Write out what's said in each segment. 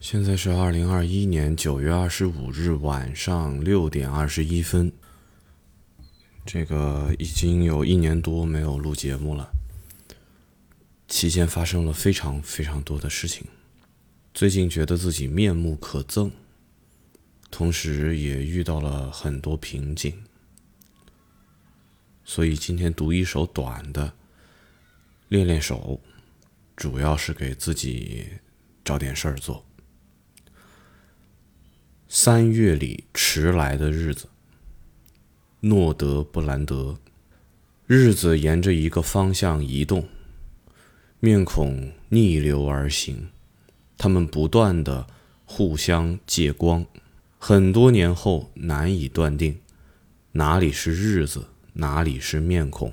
现在是二零二一年九月二十五日晚上六点二十一分。这个已经有一年多没有录节目了，期间发生了非常非常多的事情。最近觉得自己面目可憎，同时也遇到了很多瓶颈，所以今天读一首短的，练练手，主要是给自己找点事儿做。三月里迟来的日子，诺德布兰德。日子沿着一个方向移动，面孔逆流而行，他们不断的互相借光。很多年后，难以断定哪里是日子，哪里是面孔，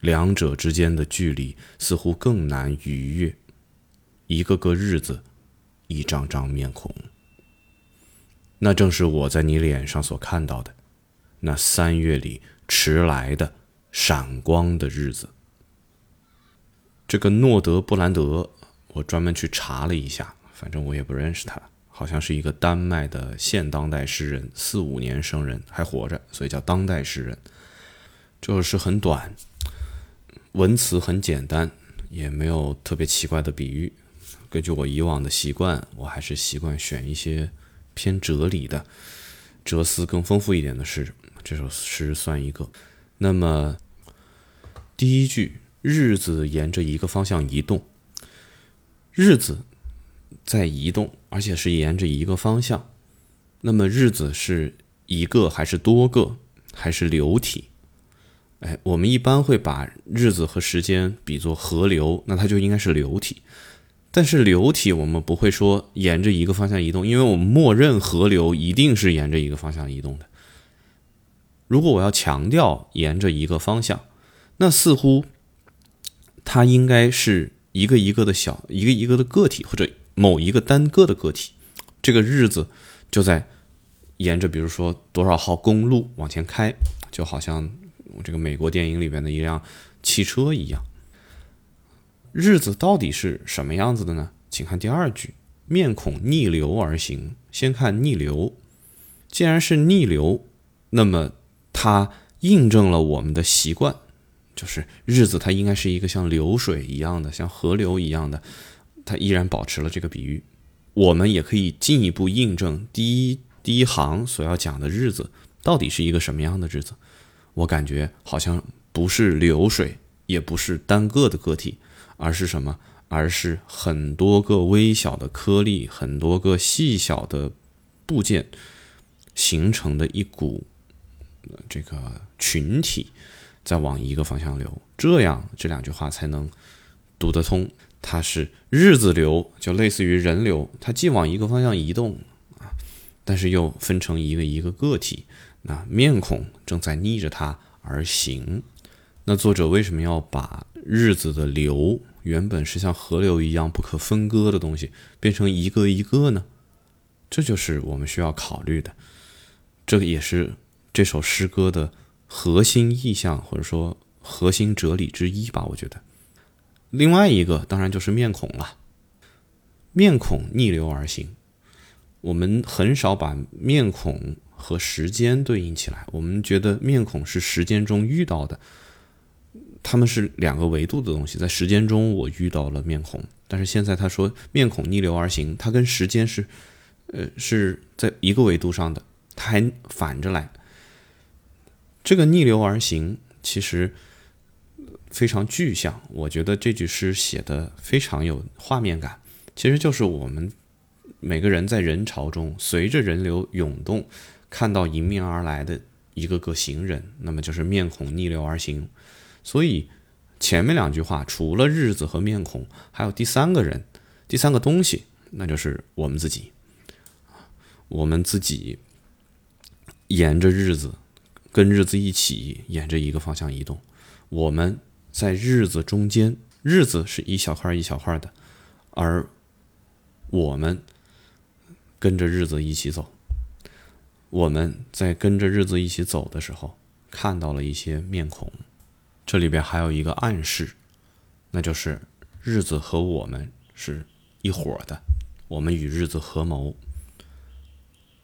两者之间的距离似乎更难逾越。一个个日子，一张张面孔。那正是我在你脸上所看到的，那三月里迟来的闪光的日子。这个诺德布兰德，我专门去查了一下，反正我也不认识他，好像是一个丹麦的现当代诗人，四五年生人，还活着，所以叫当代诗人。这首诗很短，文词很简单，也没有特别奇怪的比喻。根据我以往的习惯，我还是习惯选一些。偏哲理的、哲思更丰富一点的诗，这首诗算一个。那么，第一句“日子沿着一个方向移动”，日子在移动，而且是沿着一个方向。那么，日子是一个还是多个，还是流体？哎，我们一般会把日子和时间比作河流，那它就应该是流体。但是流体我们不会说沿着一个方向移动，因为我们默认河流一定是沿着一个方向移动的。如果我要强调沿着一个方向，那似乎它应该是一个一个的小一个一个的个体，或者某一个单个的个体。这个日子就在沿着，比如说多少号公路往前开，就好像这个美国电影里边的一辆汽车一样。日子到底是什么样子的呢？请看第二句，面孔逆流而行。先看逆流，既然是逆流，那么它印证了我们的习惯，就是日子它应该是一个像流水一样的，像河流一样的，它依然保持了这个比喻。我们也可以进一步印证第一第一行所要讲的日子到底是一个什么样的日子。我感觉好像不是流水，也不是单个的个体。而是什么？而是很多个微小的颗粒，很多个细小的部件形成的一股这个群体，在往一个方向流，这样这两句话才能读得通。它是日子流，就类似于人流，它既往一个方向移动啊，但是又分成一个一个个体，那面孔正在逆着它而行。那作者为什么要把日子的流原本是像河流一样不可分割的东西，变成一个一个呢？这就是我们需要考虑的。这个也是这首诗歌的核心意象，或者说核心哲理之一吧。我觉得，另外一个当然就是面孔了。面孔逆流而行，我们很少把面孔和时间对应起来。我们觉得面孔是时间中遇到的。他们是两个维度的东西，在时间中我遇到了面孔，但是现在他说面孔逆流而行，它跟时间是，呃，是在一个维度上的，它还反着来。这个逆流而行其实非常具象，我觉得这句诗写的非常有画面感，其实就是我们每个人在人潮中随着人流涌动，看到迎面而来的一个个行人，那么就是面孔逆流而行。所以，前面两句话除了日子和面孔，还有第三个人，第三个东西，那就是我们自己。我们自己沿着日子，跟日子一起沿着一个方向移动。我们在日子中间，日子是一小块一小块的，而我们跟着日子一起走。我们在跟着日子一起走的时候，看到了一些面孔。这里边还有一个暗示，那就是日子和我们是一伙的，我们与日子合谋。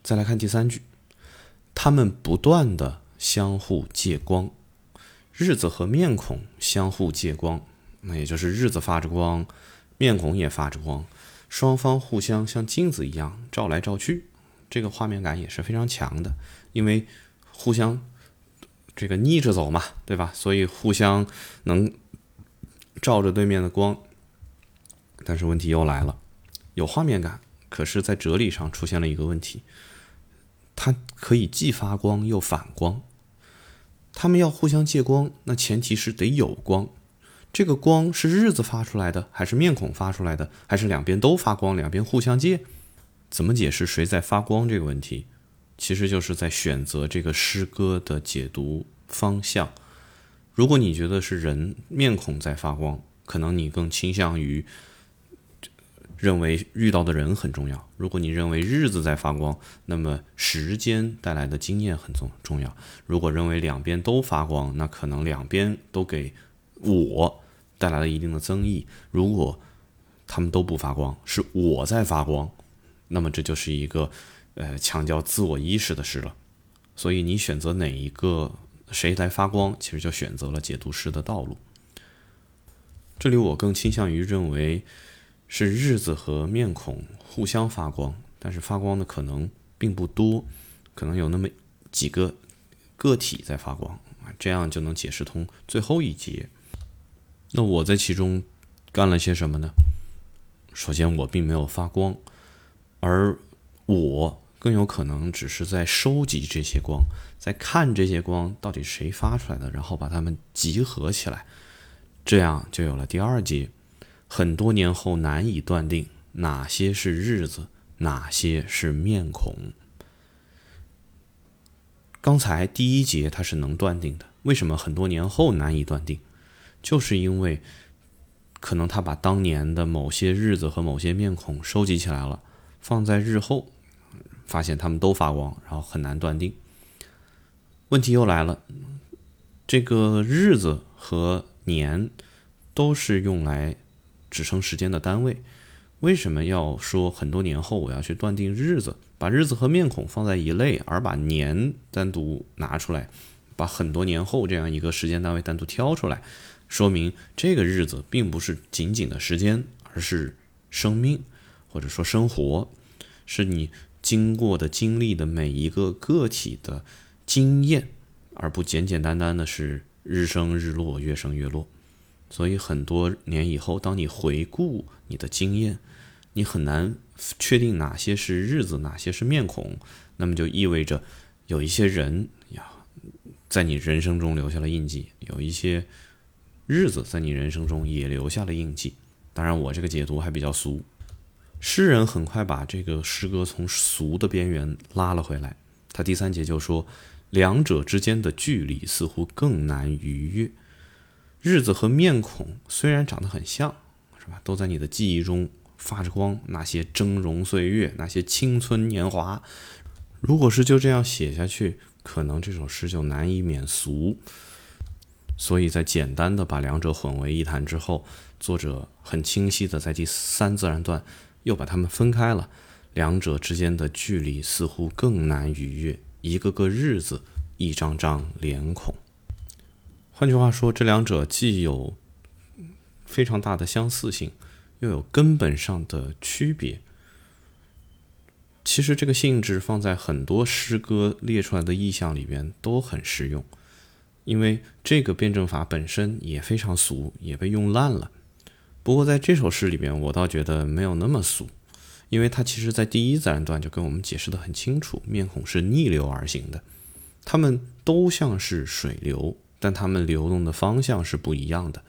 再来看第三句，他们不断的相互借光，日子和面孔相互借光，那也就是日子发着光，面孔也发着光，双方互相像镜子一样照来照去，这个画面感也是非常强的，因为互相这个逆着走嘛，对吧？所以互相能照着对面的光。但是问题又来了，有画面感，可是，在哲理上出现了一个问题。它可以既发光又反光，它们要互相借光，那前提是得有光。这个光是日子发出来的，还是面孔发出来的，还是两边都发光，两边互相借？怎么解释谁在发光这个问题？其实就是在选择这个诗歌的解读方向。如果你觉得是人面孔在发光，可能你更倾向于。认为遇到的人很重要。如果你认为日子在发光，那么时间带来的经验很重重要。如果认为两边都发光，那可能两边都给我带来了一定的增益。如果他们都不发光，是我在发光，那么这就是一个呃强调自我意识的事了。所以你选择哪一个谁来发光，其实就选择了解读诗的道路。这里我更倾向于认为。是日子和面孔互相发光，但是发光的可能并不多，可能有那么几个个体在发光啊，这样就能解释通最后一节。那我在其中干了些什么呢？首先，我并没有发光，而我更有可能只是在收集这些光，在看这些光到底谁发出来的，然后把它们集合起来，这样就有了第二节。很多年后难以断定哪些是日子，哪些是面孔。刚才第一节他是能断定的，为什么很多年后难以断定？就是因为可能他把当年的某些日子和某些面孔收集起来了，放在日后，发现他们都发光，然后很难断定。问题又来了，这个日子和年都是用来。指称时间的单位，为什么要说很多年后我要去断定日子？把日子和面孔放在一类，而把年单独拿出来，把很多年后这样一个时间单位单独挑出来，说明这个日子并不是仅仅的时间，而是生命，或者说生活，是你经过的经历的每一个个体的经验，而不简简单单的是日升日落，月升月落。所以很多年以后，当你回顾你的经验，你很难确定哪些是日子，哪些是面孔。那么就意味着有一些人呀，在你人生中留下了印记；有一些日子在你人生中也留下了印记。当然，我这个解读还比较俗。诗人很快把这个诗歌从俗的边缘拉了回来。他第三节就说，两者之间的距离似乎更难逾越。日子和面孔虽然长得很像，是吧？都在你的记忆中发着光。那些峥嵘岁月，那些青春年华，如果是就这样写下去，可能这首诗就难以免俗。所以在简单的把两者混为一谈之后，作者很清晰的在第三自然段又把它们分开了。两者之间的距离似乎更难逾越。一个个日子，一张张脸孔。换句话说，这两者既有非常大的相似性，又有根本上的区别。其实这个性质放在很多诗歌列出来的意象里边都很适用，因为这个辩证法本身也非常俗，也被用烂了。不过在这首诗里边，我倒觉得没有那么俗，因为它其实在第一自然段就跟我们解释的很清楚，面孔是逆流而行的，它们都像是水流。但它们流动的方向是不一样的。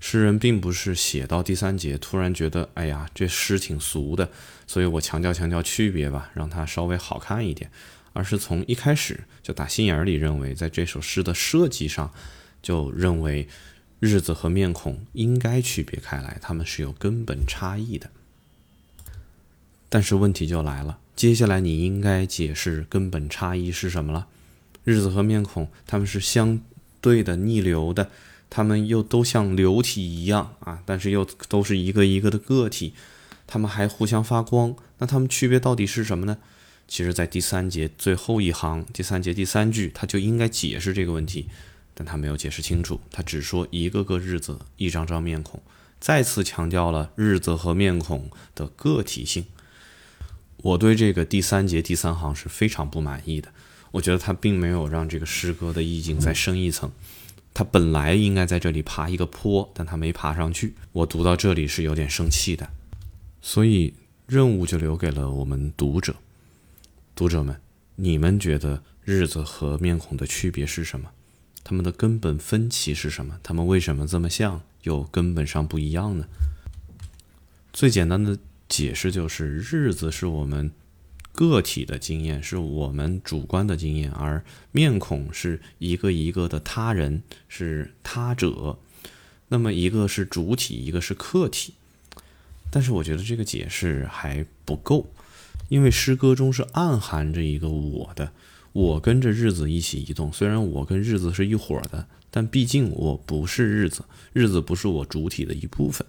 诗人并不是写到第三节突然觉得，哎呀，这诗挺俗的，所以我强调强调区别吧，让它稍微好看一点。而是从一开始就打心眼里认为，在这首诗的设计上，就认为日子和面孔应该区别开来，它们是有根本差异的。但是问题就来了，接下来你应该解释根本差异是什么了。日子和面孔，它们是相对的逆流的，它们又都像流体一样啊，但是又都是一个一个的个体，他们还互相发光，那他们区别到底是什么呢？其实，在第三节最后一行，第三节第三句，他就应该解释这个问题，但他没有解释清楚，他只说一个个日子，一张张面孔，再次强调了日子和面孔的个体性。我对这个第三节第三行是非常不满意的，我觉得他并没有让这个诗歌的意境再深一层。他本来应该在这里爬一个坡，但他没爬上去。我读到这里是有点生气的，所以任务就留给了我们读者。读者们，你们觉得日子和面孔的区别是什么？他们的根本分歧是什么？他们为什么这么像，又根本上不一样呢？最简单的解释就是，日子是我们。个体的经验是我们主观的经验，而面孔是一个一个的他人，是他者。那么一个是主体，一个是客体。但是我觉得这个解释还不够，因为诗歌中是暗含着一个我的，我跟着日子一起移动。虽然我跟日子是一伙的，但毕竟我不是日子，日子不是我主体的一部分，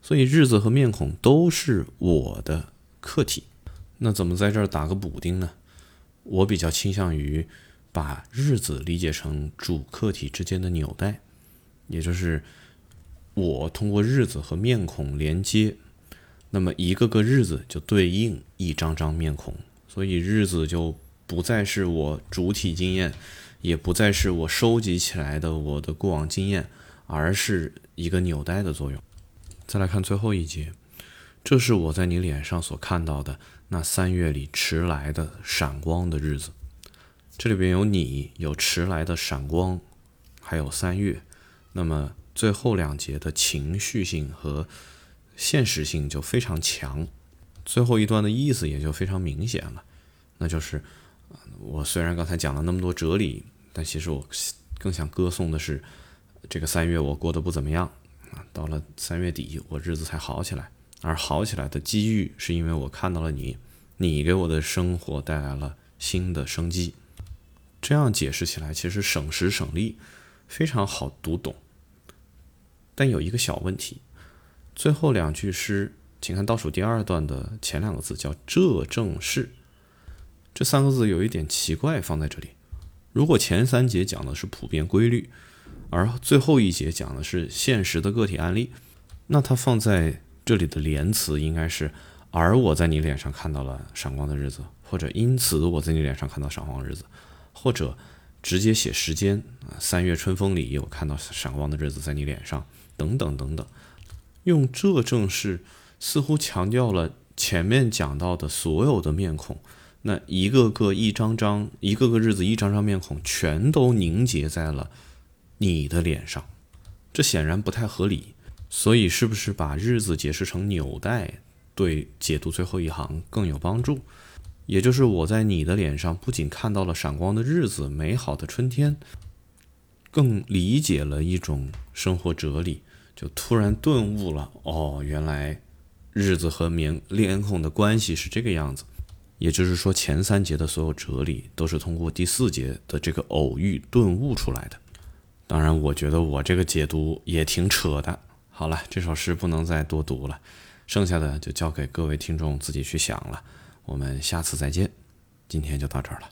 所以日子和面孔都是我的客体。那怎么在这儿打个补丁呢？我比较倾向于把日子理解成主客体之间的纽带，也就是我通过日子和面孔连接，那么一个个日子就对应一张张面孔，所以日子就不再是我主体经验，也不再是我收集起来的我的过往经验，而是一个纽带的作用。再来看最后一节，这是我在你脸上所看到的。那三月里迟来的闪光的日子，这里边有你，有迟来的闪光，还有三月。那么最后两节的情绪性和现实性就非常强，最后一段的意思也就非常明显了。那就是，我虽然刚才讲了那么多哲理，但其实我更想歌颂的是，这个三月我过得不怎么样啊，到了三月底我日子才好起来。而好起来的机遇，是因为我看到了你，你给我的生活带来了新的生机。这样解释起来，其实省时省力，非常好读懂。但有一个小问题，最后两句诗，请看倒数第二段的前两个字，叫“这正是”，这三个字有一点奇怪，放在这里。如果前三节讲的是普遍规律，而最后一节讲的是现实的个体案例，那它放在。这里的连词应该是，而我在你脸上看到了闪光的日子，或者因此我在你脸上看到闪光的日子，或者直接写时间啊，三月春风里有看到闪光的日子在你脸上，等等等等，用这正是似乎强调了前面讲到的所有的面孔，那一个个一张张，一个个日子一张张面孔全都凝结在了你的脸上，这显然不太合理。所以，是不是把日子解释成纽带，对解读最后一行更有帮助？也就是我在你的脸上不仅看到了闪光的日子、美好的春天，更理解了一种生活哲理，就突然顿悟了。哦，原来日子和面脸孔的关系是这个样子。也就是说，前三节的所有哲理都是通过第四节的这个偶遇顿悟出来的。当然，我觉得我这个解读也挺扯的。好了，这首诗不能再多读了，剩下的就交给各位听众自己去想了。我们下次再见，今天就到这儿了。